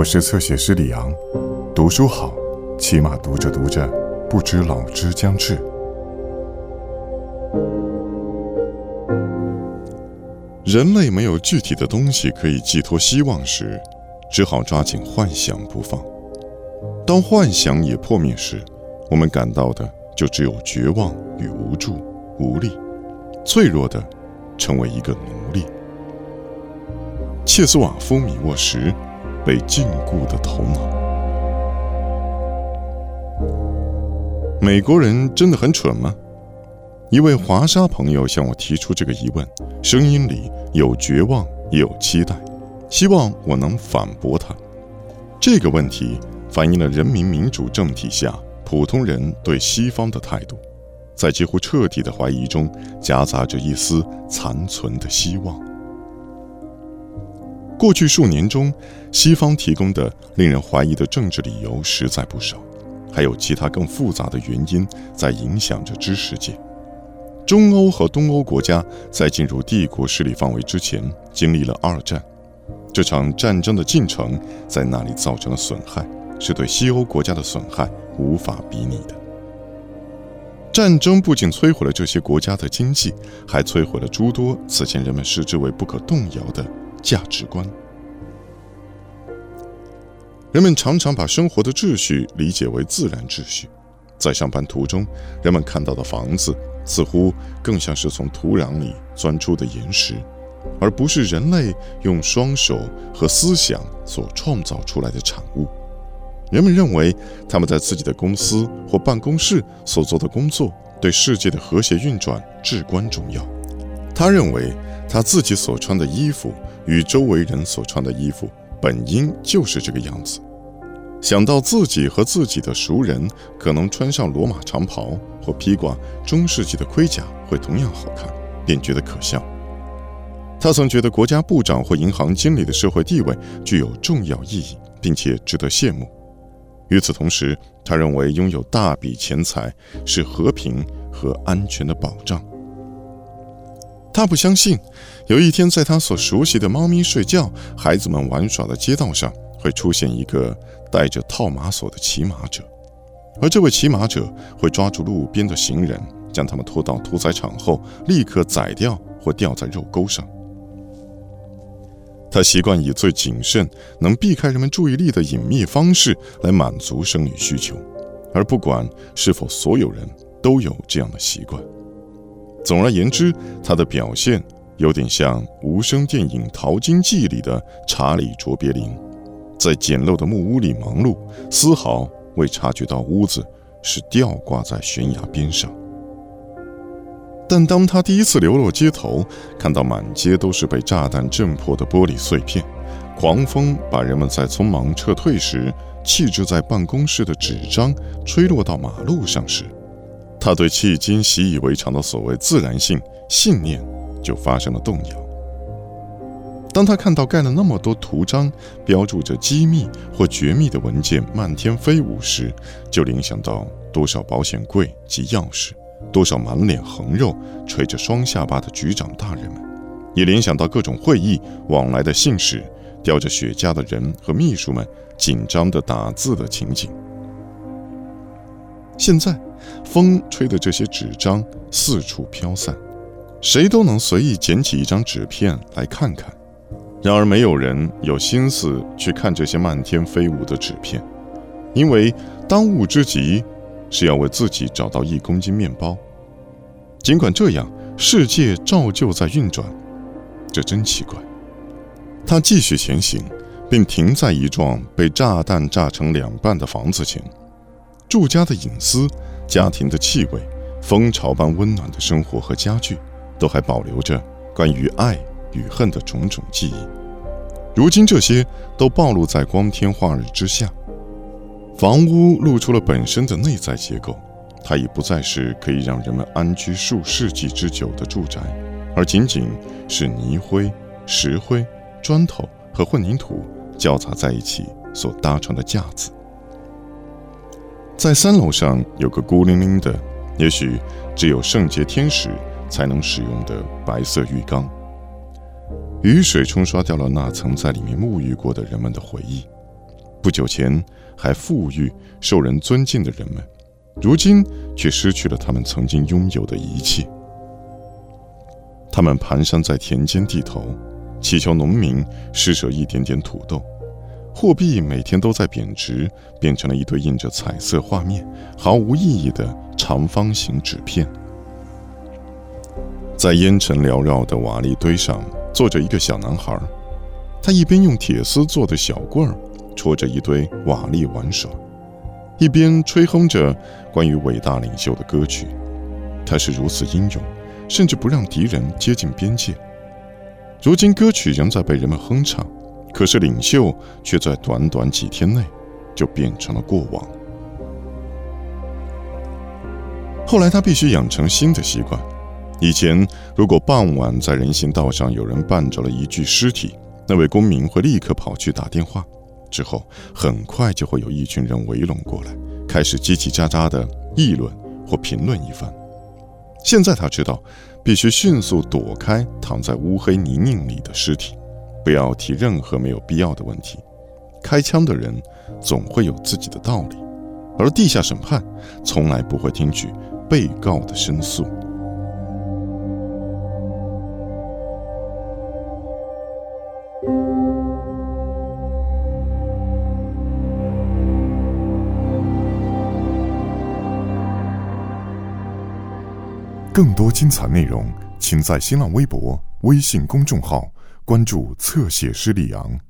我是侧写师李昂，读书好，起码读着读着，不知老之将至。人类没有具体的东西可以寄托希望时，只好抓紧幻想不放。当幻想也破灭时，我们感到的就只有绝望与无助、无力，脆弱的成为一个奴隶。切斯瓦夫·米沃什。被禁锢的头脑。美国人真的很蠢吗？一位华沙朋友向我提出这个疑问，声音里有绝望，也有期待，希望我能反驳他。这个问题反映了人民民主政体下普通人对西方的态度，在几乎彻底的怀疑中夹杂着一丝残存的希望。过去数年中，西方提供的令人怀疑的政治理由实在不少，还有其他更复杂的原因在影响着知识界。中欧和东欧国家在进入帝国势力范围之前，经历了二战，这场战争的进程在那里造成了损害，是对西欧国家的损害无法比拟的。战争不仅摧毁了这些国家的经济，还摧毁了诸多此前人们视之为不可动摇的。价值观，人们常常把生活的秩序理解为自然秩序。在上班途中，人们看到的房子似乎更像是从土壤里钻出的岩石，而不是人类用双手和思想所创造出来的产物。人们认为他们在自己的公司或办公室所做的工作对世界的和谐运转至关重要。他认为他自己所穿的衣服。与周围人所穿的衣服本应就是这个样子。想到自己和自己的熟人可能穿上罗马长袍或披挂中世纪的盔甲会同样好看，便觉得可笑。他曾觉得国家部长或银行经理的社会地位具有重要意义，并且值得羡慕。与此同时，他认为拥有大笔钱财是和平和安全的保障。他不相信，有一天在他所熟悉的猫咪睡觉、孩子们玩耍的街道上，会出现一个带着套马锁的骑马者，而这位骑马者会抓住路边的行人，将他们拖到屠宰场后，立刻宰掉或吊在肉钩上。他习惯以最谨慎、能避开人们注意力的隐秘方式来满足生理需求，而不管是否所有人都有这样的习惯。总而言之，他的表现有点像无声电影《淘金记》里的查理·卓别林，在简陋的木屋里忙碌，丝毫未察觉到屋子是吊挂在悬崖边上。但当他第一次流落街头，看到满街都是被炸弹震破的玻璃碎片，狂风把人们在匆忙撤退时弃置在办公室的纸张吹落到马路上时，他对迄今习以为常的所谓自然性信念就发生了动摇。当他看到盖了那么多图章、标注着机密或绝密的文件漫天飞舞时，就联想到多少保险柜及钥匙，多少满脸横肉、垂着双下巴的局长大人们，也联想到各种会议往来的信使、叼着雪茄的人和秘书们紧张地打字的情景。现在。风吹的这些纸张四处飘散，谁都能随意捡起一张纸片来看看。然而，没有人有心思去看这些漫天飞舞的纸片，因为当务之急是要为自己找到一公斤面包。尽管这样，世界照旧在运转，这真奇怪。他继续前行，并停在一幢被炸弹炸成两半的房子前。住家的隐私。家庭的气味，蜂巢般温暖的生活和家具，都还保留着关于爱与恨的种种记忆。如今，这些都暴露在光天化日之下。房屋露出了本身的内在结构，它已不再是可以让人们安居数世纪之久的住宅，而仅仅是泥灰、石灰、砖头和混凝土交杂在一起所搭成的架子。在三楼上有个孤零零的，也许只有圣洁天使才能使用的白色浴缸。雨水冲刷掉了那曾在里面沐浴过的人们的回忆，不久前还富裕、受人尊敬的人们，如今却失去了他们曾经拥有的一切。他们蹒跚在田间地头，祈求农民施舍一点点土豆。货币每天都在贬值，变成了一堆印着彩色画面、毫无意义的长方形纸片。在烟尘缭绕的瓦砾堆上，坐着一个小男孩，他一边用铁丝做的小棍儿戳着一堆瓦砾玩耍，一边吹哼着关于伟大领袖的歌曲。他是如此英勇，甚至不让敌人接近边界。如今，歌曲仍在被人们哼唱。可是领袖却在短短几天内就变成了过往。后来他必须养成新的习惯：以前如果傍晚在人行道上有人绊着了一具尸体，那位公民会立刻跑去打电话，之后很快就会有一群人围拢过来，开始叽叽喳喳的议论或评论一番。现在他知道，必须迅速躲开躺在乌黑泥泞里的尸体。不要提任何没有必要的问题。开枪的人总会有自己的道理，而地下审判从来不会听取被告的申诉。更多精彩内容，请在新浪微博、微信公众号。关注侧写师李昂。